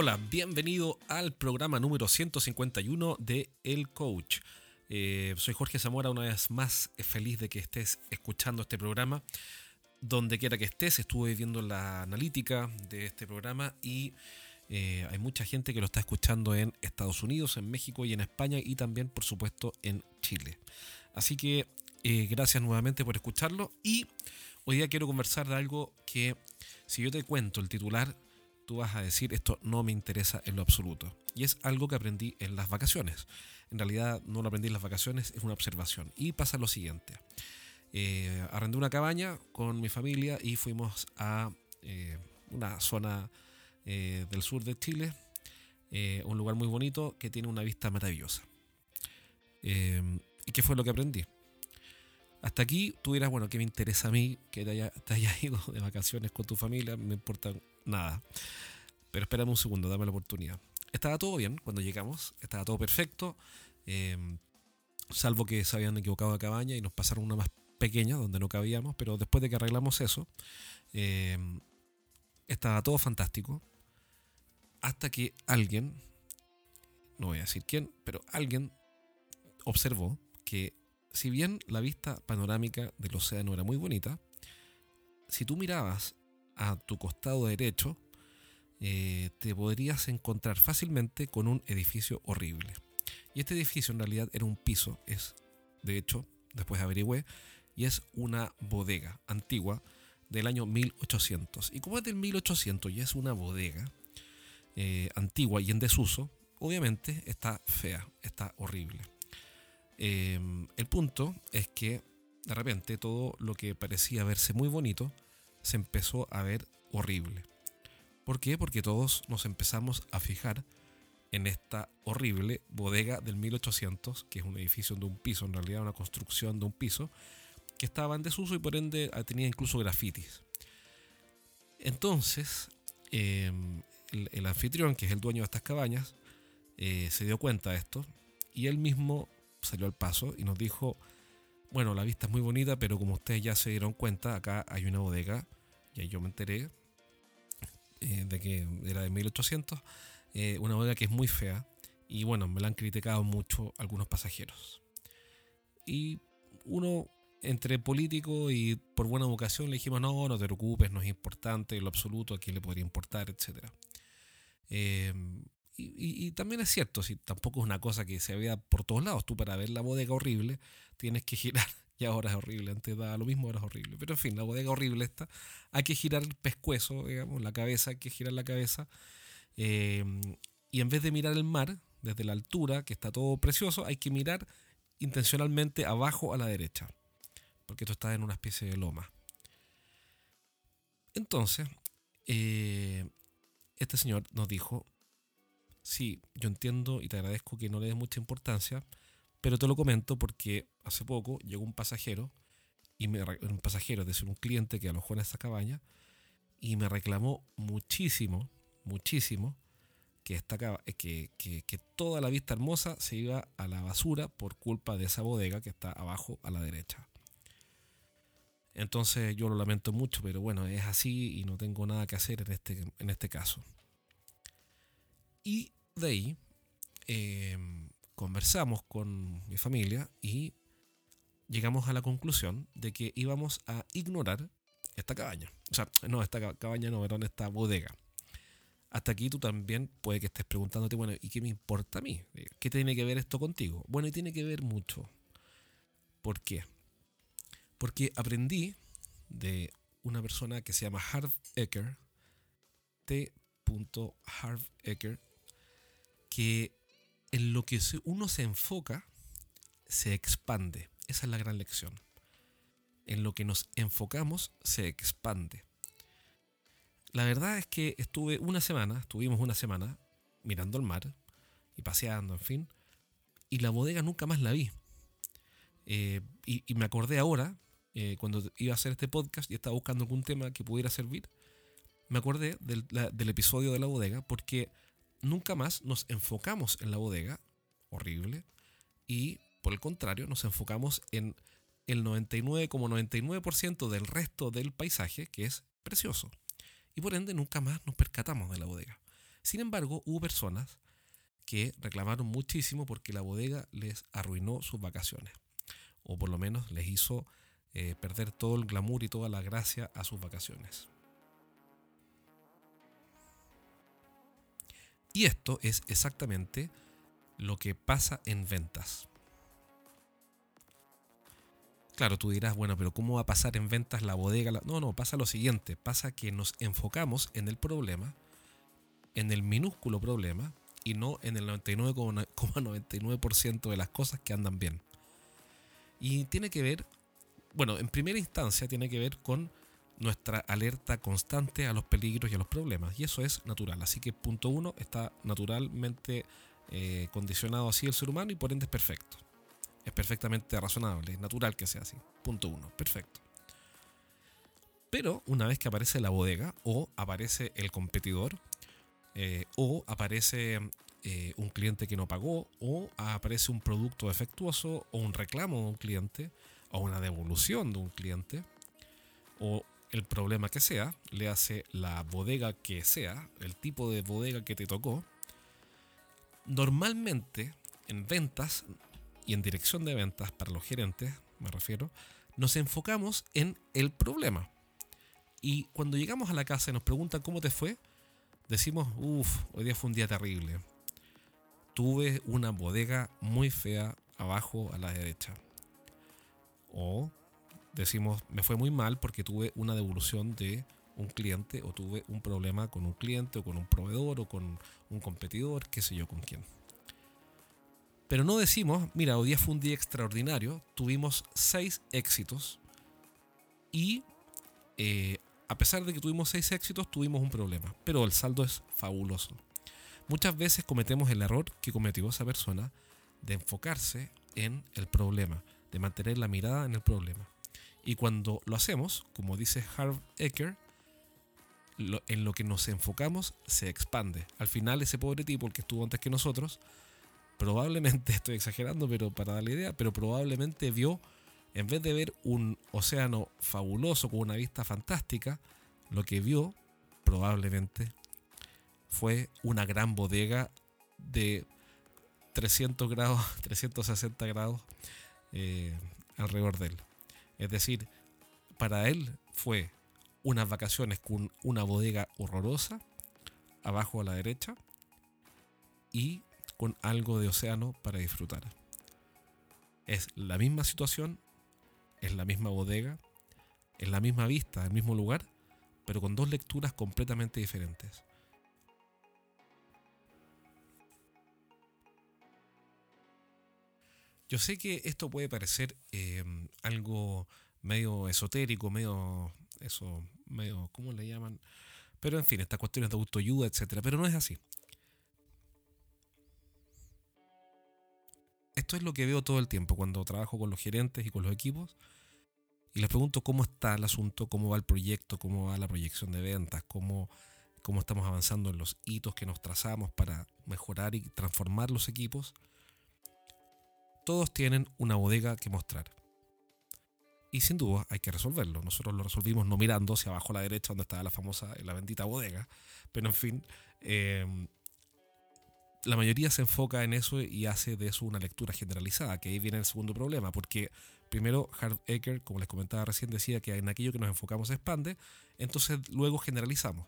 Hola, bienvenido al programa número 151 de El Coach. Eh, soy Jorge Zamora, una vez más feliz de que estés escuchando este programa. Donde quiera que estés, estuve viendo la analítica de este programa y eh, hay mucha gente que lo está escuchando en Estados Unidos, en México y en España y también, por supuesto, en Chile. Así que eh, gracias nuevamente por escucharlo y hoy día quiero conversar de algo que si yo te cuento el titular, tú vas a decir esto no me interesa en lo absoluto. Y es algo que aprendí en las vacaciones. En realidad no lo aprendí en las vacaciones, es una observación. Y pasa lo siguiente. Eh, arrendé una cabaña con mi familia y fuimos a una zona eh, del sur de Chile, eh, un lugar muy bonito que tiene una vista maravillosa. Eh, ¿Y qué fue lo que aprendí? Hasta aquí tú dirás, bueno, ¿qué me interesa a mí que te, haya, hayas ido de vacaciones con tu familia? Me importa nada. Pero espérame un segundo, dame la oportunidad. Estaba todo bien cuando llegamos, estaba todo perfecto, salvo que se habían equivocado de cabaña y nos pasaron una más pequeña donde no cabíamos, pero después de que arreglamos eso, estaba todo fantástico hasta que alguien, no voy a decir quién, pero alguien observó que si bien la vista panorámica del océano era muy bonita, si tú mirabas a tu costado derecho, eh, te podrías encontrar fácilmente con un edificio horrible. Y este edificio en realidad era un piso, es, de hecho, después averigüé, y es una bodega antigua del año 1800. Y como es del 1800 y es una bodega, eh, antigua y en desuso, obviamente está fea, está horrible. Em, el punto es que de repente todo lo que parecía verse muy bonito se empezó a ver horrible. ¿Por qué? Porque todos nos empezamos a fijar en esta horrible bodega del 1800, que es un edificio de un piso, en realidad una construcción de un piso, que estaba en desuso y por ende tenía incluso grafitis. Entonces, eh, el, anfitrión, que es el dueño de estas cabañas, eh, se dio cuenta de esto y él mismo salió al paso y nos dijo, bueno, la vista es muy bonita, pero como ustedes ya se dieron cuenta, acá hay una bodega, y ahí yo me enteré eh, de que era de 1800, eh, una bodega que es muy fea, y bueno, me la han criticado mucho algunos pasajeros. Y uno, entre político y por buena educación, le dijimos, no, no te preocupes, no es importante, en lo absoluto, a quién le podría importar. Em, y, también es cierto, si tampoco es una cosa que se vea por todos lados. Tú para ver la bodega horrible tienes que girar. Y ahora es horrible, antes da lo mismo, ahora es horrible. Pero en fin, la bodega horrible está. Hay que girar el pescuezo, digamos, la cabeza, hay que girar la cabeza. Em, y en vez de mirar el mar desde la altura, que está todo precioso, hay que mirar intencionalmente abajo a la derecha. Porque esto está en una especie de loma. Entonces, eh, este señor nos dijo, sí, yo entiendo y te agradezco que no le des mucha importancia, pero te lo comento porque hace poco llegó un pasajero, y me, un pasajero, es decir, un cliente que alojó en esta cabaña, y me reclamó muchísimo, muchísimo, que, esta, que, que, que toda la vista hermosa se iba a la basura por culpa de esa bodega que está abajo a la derecha. Entonces yo lo lamento mucho, pero bueno, es así y no tengo nada que hacer en este, en este caso. Y de ahí em, conversamos con mi familia y llegamos a la conclusión de que íbamos a ignorar esta cabaña. O sea, no, esta cabaña no, perdón, esta bodega. Hasta aquí tú también puede que estés preguntándote, bueno, ¿y qué me importa a mí? ¿Qué tiene que ver esto contigo? Bueno, y tiene que ver mucho. ¿Por qué? Porque aprendí de una persona que se llama Harv Ecker, T. Harv Ecker, que en lo que uno se enfoca, se expande. Esa es la gran lección. En lo que nos enfocamos, se expande. La verdad es que estuve una semana, estuvimos una semana mirando el mar y paseando, en fin, y la bodega nunca más la vi. Eh, y, me acordé ahora, eh, cuando iba a hacer este podcast y estaba buscando algún tema que pudiera servir, me acordé del, episodio de la bodega porque nunca más nos enfocamos en la bodega, horrible, y por el contrario nos enfocamos en el 99,99% del resto del paisaje que es precioso. Y por ende nunca más nos percatamos de la bodega. Sin embargo, hubo personas que reclamaron muchísimo porque la bodega les arruinó sus vacaciones, o por lo menos les hizo eh, perder todo el glamour y toda la gracia a sus vacaciones. Y esto es exactamente lo que pasa en ventas. Claro, tú dirás, bueno, pero ¿cómo va a pasar en ventas la bodega? No, no, pasa lo siguiente, pasa que nos enfocamos en el problema, en el minúsculo problema, y no en el 99,99% de las cosas que andan bien. Y tiene que ver, bueno, en primera instancia tiene que ver con nuestra alerta constante a los peligros y a los problemas. Y eso es natural. Así que punto uno está naturalmente eh, condicionado así el ser humano y por ende es perfecto es perfectamente razonable, es natural que sea así. Punto uno, perfecto. Pero una vez que aparece la bodega o aparece el competidor eh, o aparece eh, un cliente que no pagó o aparece un producto defectuoso o un reclamo de un cliente o una devolución de un cliente o el problema que sea, le hace la bodega que sea, el tipo de bodega que te tocó, normalmente en ventas y en dirección de ventas para los gerentes, me refiero, nos enfocamos en el problema. Y cuando llegamos a la casa y nos preguntan cómo te fue, decimos, uff, hoy día fue un día terrible. Tuve una bodega muy fea abajo a la derecha. O decimos, me fue muy mal porque tuve una devolución de un cliente o tuve un problema con un cliente o con un proveedor o con un competidor, qué sé yo con quién. Pero no decimos, mira, hoy día fue un día extraordinario, tuvimos seis éxitos y eh, a pesar de que tuvimos seis éxitos, tuvimos un problema, pero el saldo es fabuloso. Muchas veces cometemos el error que cometió esa persona de enfocarse en el problema, de mantener la mirada en el problema. Y cuando lo hacemos, como dice Harv Ecker, en lo que nos enfocamos se expande. Al final ese pobre tipo, el que estuvo antes que nosotros, probablemente, estoy exagerando, pero para dar la idea, pero probablemente vio, en vez de ver un océano fabuloso con una vista fantástica, lo que vio probablemente fue una gran bodega de 300 grados, 360 grados eh, alrededor de él. Es decir, para él fue unas vacaciones con una bodega horrorosa, abajo a la derecha, y con algo de océano para disfrutar. Es la misma situación, es la misma bodega, es la misma vista, el mismo lugar, pero con dos lecturas completamente diferentes. Yo sé que esto puede parecer eh, algo medio esotérico, medio eso, medio, ¿cómo le llaman? Pero en fin, estas cuestiones de autoayuda, etcétera, pero no es así. esto es lo que veo todo el tiempo cuando trabajo con los gerentes y con los equipos. Y les pregunto cómo está el asunto, cómo va el proyecto, cómo va la proyección de ventas, cómo, cómo estamos avanzando en los hitos que nos trazamos para mejorar y transformar los equipos. Todos tienen una bodega que mostrar. Y sin duda hay que resolverlo. Nosotros lo resolvimos no mirando hacia abajo a la derecha donde estaba la famosa, la bendita bodega. Pero en fin, eh, la mayoría se enfoca en eso y hace de eso una lectura generalizada, que ahí viene el segundo problema, porque primero Harv Eker, como les comentaba recién, decía que en aquello que nos enfocamos se expande, entonces luego generalizamos.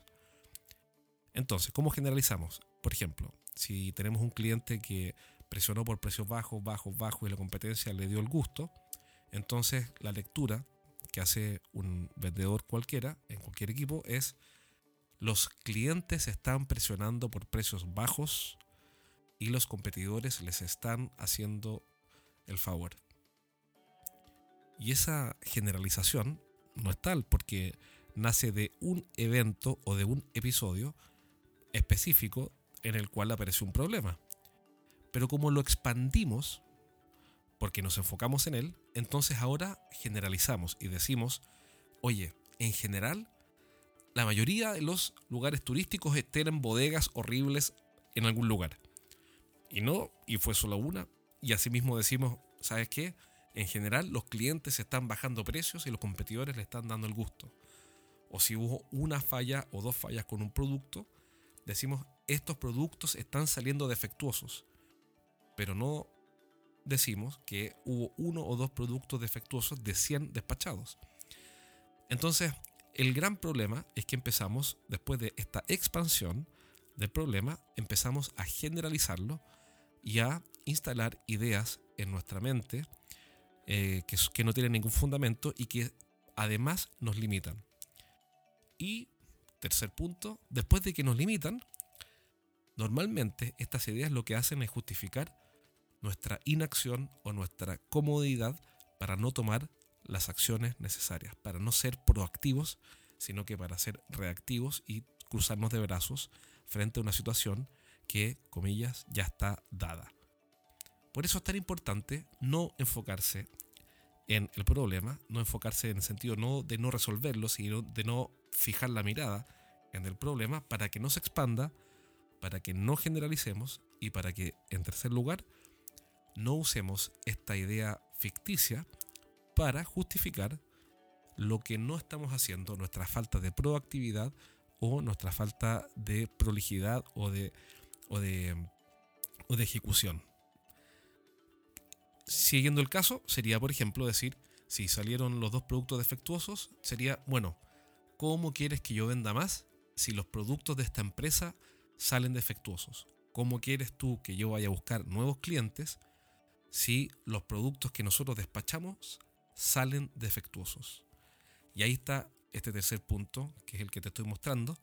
Entonces, ¿cómo generalizamos? Por ejemplo, si tenemos un cliente que presionó por precios bajos, bajos, bajos y la competencia le dio el gusto, entonces la lectura que hace un vendedor cualquiera en cualquier equipo es los clientes están presionando por precios bajos y los competidores les están haciendo el favor. Y esa generalización no es tal porque nace de un evento o de un episodio específico en el cual aparece un problema. Pero como lo expandimos, porque nos enfocamos en él, entonces ahora generalizamos y decimos, oye, en general, la mayoría de los lugares turísticos tienen bodegas horribles en algún lugar. Y no, y fue solo una. Y asimismo decimos, ¿sabes qué? En general los clientes están bajando precios y los competidores le están dando el gusto. O si hubo una falla o dos fallas con un producto, decimos, estos productos están saliendo defectuosos. Pero no decimos que hubo uno o dos productos defectuosos de 100 despachados. Entonces, el gran problema es que empezamos, después de esta expansión del problema, empezamos a generalizarlo y a instalar ideas en nuestra mente eh, que, que no tienen ningún fundamento y que además nos limitan. Y tercer punto, después de que nos limitan, normalmente estas ideas lo que hacen es justificar nuestra inacción o nuestra comodidad para no tomar las acciones necesarias, para no ser proactivos, sino que para ser reactivos y cruzarnos de brazos frente a una situación que, comillas, ya está dada. Por eso es tan importante no enfocarse en el problema, no enfocarse en el sentido no de no resolverlo, sino de no fijar la mirada en el problema para que no se expanda, para que no generalicemos y para que, en tercer lugar, no usemos esta idea ficticia para justificar lo que no estamos haciendo, nuestra falta de proactividad o nuestra falta de prolijidad o de, o de, o de ejecución. Siguiendo el caso, sería, por ejemplo, decir, si salieron los dos productos defectuosos, sería, bueno, ¿cómo quieres que yo venda más si los productos de esta empresa salen defectuosos? ¿Cómo quieres tú que yo vaya a buscar nuevos clientes si los productos que nosotros despachamos salen defectuosos. Y ahí está este tercer punto, que es el que te estoy mostrando,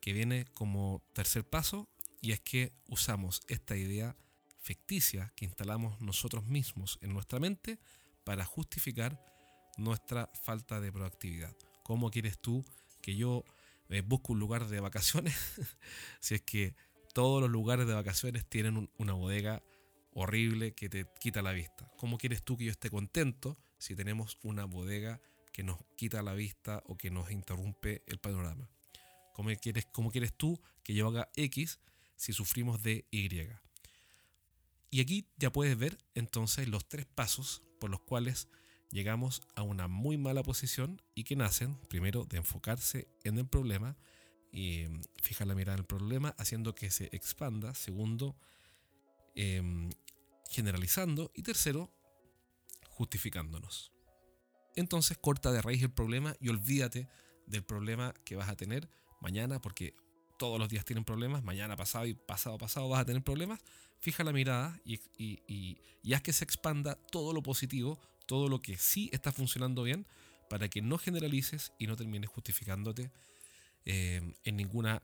que viene como tercer paso, y es que usamos esta idea ficticia que instalamos nosotros mismos en nuestra mente para justificar nuestra falta de proactividad. ¿Cómo quieres tú que yo eh, busque un lugar de vacaciones si es que todos los lugares de vacaciones tienen una bodega horrible que te quita la vista. ¿Cómo quieres tú que yo esté contento si tenemos una bodega que nos quita la vista o que nos interrumpe el panorama? ¿Cómo quieres, cómo quieres tú que yo haga X si sufrimos de Y? Y aquí ya puedes ver entonces los tres pasos por los cuales llegamos a una muy mala posición y que nacen, primero, de enfocarse en el problema y mm, fijar la mirada en el problema, haciendo que se expanda. Segundo, Em, generalizando. Y tercero, justificándonos. Entonces corta de raíz el problema y olvídate del problema que vas a tener mañana, porque todos los días tienen problemas, mañana, pasado y pasado, pasado vas a tener problemas. Fija la mirada y, y, haz que se expanda todo lo positivo, todo lo que sí está funcionando bien, para que no generalices y no termines justificándote em, en ninguna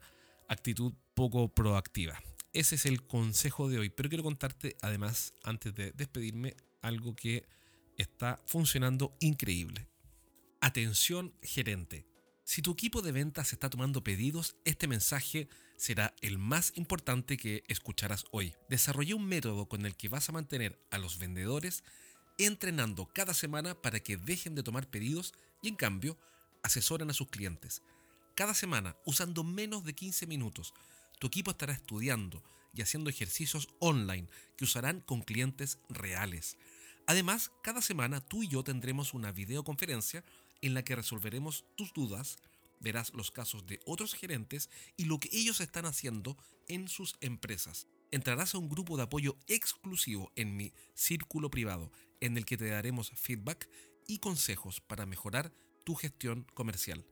actitud poco proactiva. Ese es el consejo de hoy. Pero quiero contarte además, antes de despedirme, algo que está funcionando increíble. Atención gerente. Si tu equipo de ventas está tomando pedidos, este mensaje será el más importante que escucharás hoy. Desarrollé un método con el que vas a mantener a los vendedores entrenando cada semana para que dejen de tomar pedidos y en cambio asesoren a sus clientes. Cada semana, usando menos de 15 minutos, tu equipo estará estudiando y haciendo ejercicios online que usarán con clientes reales. Además, cada semana tú y yo tendremos una videoconferencia en la que resolveremos tus dudas, verás los casos de otros gerentes y lo que ellos están haciendo en sus empresas. Entrarás a un grupo de apoyo exclusivo en mi círculo privado, en el que te daremos feedback y consejos para mejorar tu gestión comercial.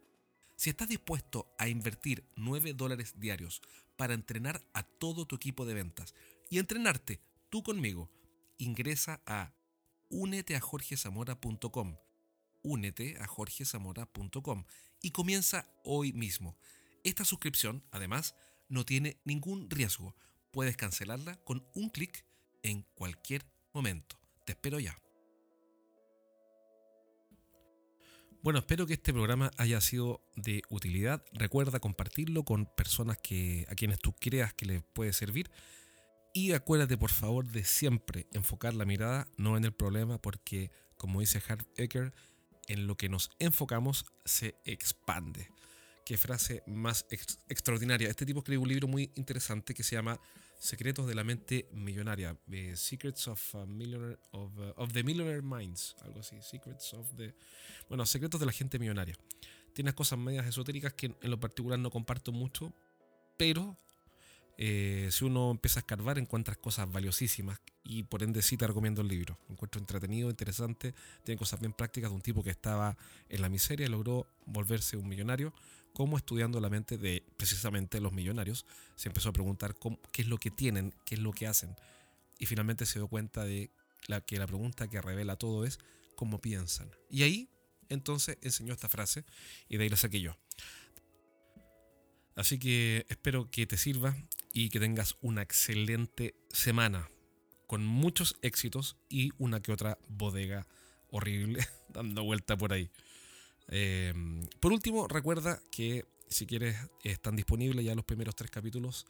Si estás dispuesto a invertir 9 dólares diarios para entrenar a todo tu equipo de ventas y entrenarte tú conmigo, ingresa a únete a jorgezamora.com. Únete a jorgezamora.com y comienza hoy mismo. Esta suscripción, además, no tiene ningún riesgo. Puedes cancelarla con un clic en cualquier momento. Te espero ya. Bueno, espero que este programa haya sido de utilidad. Recuerda compartirlo con personas que, a quienes tú creas que les puede servir. Y acuérdate, por favor, de siempre enfocar la mirada no en el problema, porque, como dice Hart Ecker, en lo que nos enfocamos se expande. Qué frase más extraordinaria. Este tipo escribe un libro muy interesante que se llama Secretos de la mente millonaria, Secrets of, a Millionaire, of, uh, of, the Millionaire Minds, algo así, Secrets of the, bueno, Secretos de la gente millonaria. Tiene cosas medias esotéricas que en lo particular no comparto mucho, pero eh, si uno empieza a escarbar, encuentras cosas valiosísimas y por ende sí te recomiendo el libro. Lo encuentro entretenido, interesante, tiene cosas bien prácticas de un tipo que estaba en la miseria y logró volverse un millonario, como estudiando la mente de precisamente los millonarios, se empezó a preguntar qué es lo que tienen, qué es lo que hacen y finalmente se dio cuenta de que la pregunta que revela todo es cómo piensan. Y ahí entonces enseñó esta frase y de ahí la saqué yo. Así que espero que te sirva y que tengas una excelente semana con muchos éxitos y una que otra bodega horrible dando vuelta por ahí. Em, por último, recuerda que si quieres están disponibles ya los primeros tres capítulos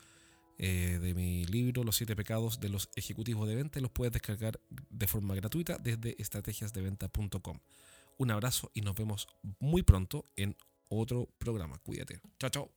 eh, de mi libro Los siete pecados de los ejecutivos de venta los puedes descargar de forma gratuita desde estrategiasdeventa.com. Un abrazo y nos vemos muy pronto en otro programa. Cuídate. Chao, chao.